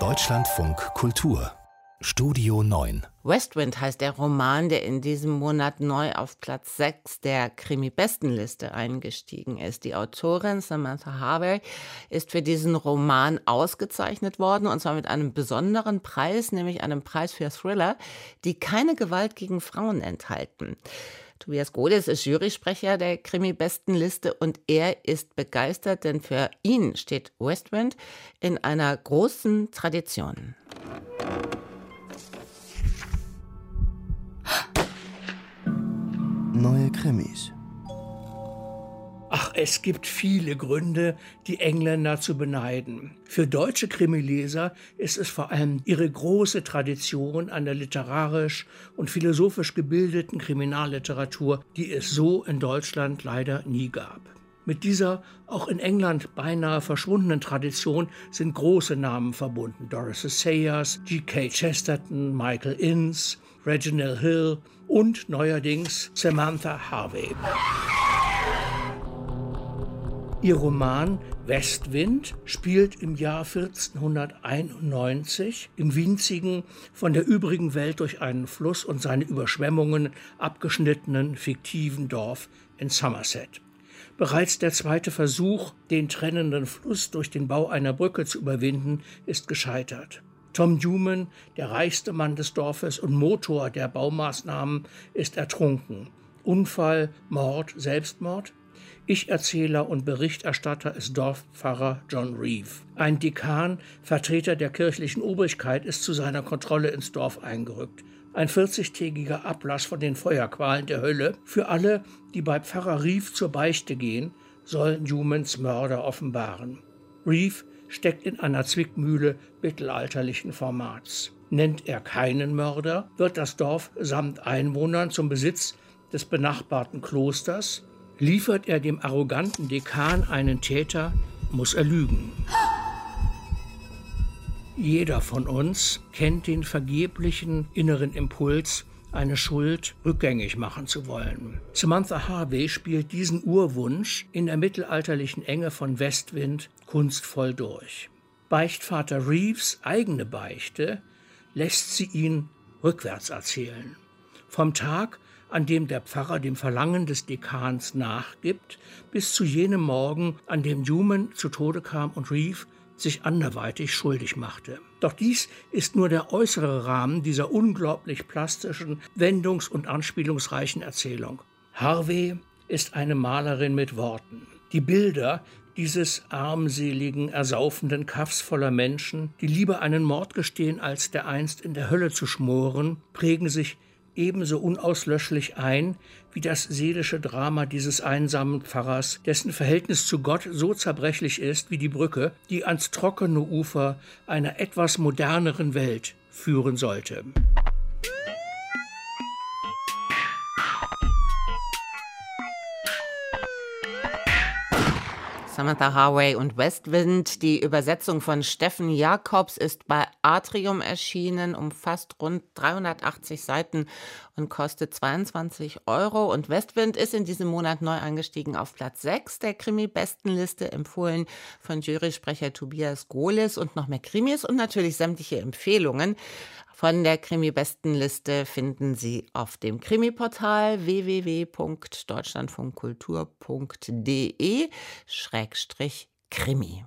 Deutschlandfunk Kultur Studio 9 Westwind heißt der Roman, der in diesem Monat neu auf Platz 6 der Krimi-Bestenliste eingestiegen ist. Die Autorin Samantha Harvey ist für diesen Roman ausgezeichnet worden, und zwar mit einem besonderen Preis, nämlich einem Preis für Thriller, die keine Gewalt gegen Frauen enthalten. Tobias Godes ist Jurysprecher der Krimi-Bestenliste und er ist begeistert, denn für ihn steht Westwind in einer großen Tradition. Neue Krimis. Ach, es gibt viele Gründe, die Engländer zu beneiden. Für deutsche Krimileser ist es vor allem ihre große Tradition an der literarisch und philosophisch gebildeten Kriminalliteratur, die es so in Deutschland leider nie gab. Mit dieser auch in England beinahe verschwundenen Tradition sind große Namen verbunden. Doris Sayers, G.K. Chesterton, Michael Innes, Reginald Hill und neuerdings Samantha Harvey. Ihr Roman Westwind spielt im Jahr 1491 im winzigen, von der übrigen Welt durch einen Fluss und seine Überschwemmungen abgeschnittenen fiktiven Dorf in Somerset. Bereits der zweite Versuch, den trennenden Fluss durch den Bau einer Brücke zu überwinden, ist gescheitert. Tom Newman, der reichste Mann des Dorfes und Motor der Baumaßnahmen, ist ertrunken. Unfall, Mord, Selbstmord? Ich-Erzähler und Berichterstatter ist Dorfpfarrer John Reeve. Ein Dekan, Vertreter der kirchlichen Obrigkeit, ist zu seiner Kontrolle ins Dorf eingerückt. Ein 40-tägiger Ablass von den Feuerqualen der Hölle für alle, die bei Pfarrer Reeve zur Beichte gehen, soll Newmans Mörder offenbaren. Reeve steckt in einer Zwickmühle mittelalterlichen Formats. Nennt er keinen Mörder, wird das Dorf samt Einwohnern zum Besitz des benachbarten Klosters, Liefert er dem arroganten Dekan einen Täter, muss er lügen. Jeder von uns kennt den vergeblichen inneren Impuls, eine Schuld rückgängig machen zu wollen. Samantha Harvey spielt diesen Urwunsch in der mittelalterlichen Enge von Westwind kunstvoll durch. Beichtvater Reeves eigene Beichte lässt sie ihn rückwärts erzählen. Vom Tag, an dem der Pfarrer dem Verlangen des Dekans nachgibt, bis zu jenem Morgen, an dem Newman zu Tode kam und Reeve sich anderweitig schuldig machte. Doch dies ist nur der äußere Rahmen dieser unglaublich plastischen, wendungs- und anspielungsreichen Erzählung. Harvey ist eine Malerin mit Worten. Die Bilder dieses armseligen, ersaufenden Kaffs voller Menschen, die lieber einen Mord gestehen, als dereinst in der Hölle zu schmoren, prägen sich ebenso unauslöschlich ein wie das seelische Drama dieses einsamen Pfarrers, dessen Verhältnis zu Gott so zerbrechlich ist wie die Brücke, die ans trockene Ufer einer etwas moderneren Welt führen sollte. Samantha Harway und Westwind. Die Übersetzung von Steffen Jakobs ist bei Atrium erschienen, umfasst rund 380 Seiten und kostet 22 Euro. Und Westwind ist in diesem Monat neu angestiegen auf Platz 6 der Krimi-Bestenliste, empfohlen von Jurysprecher Tobias Gohlis und noch mehr Krimis und natürlich sämtliche Empfehlungen von der Krimi-Bestenliste finden Sie auf dem Krimi-Portal www.deutschlandfunkkultur.de Schrägstrich Krimi.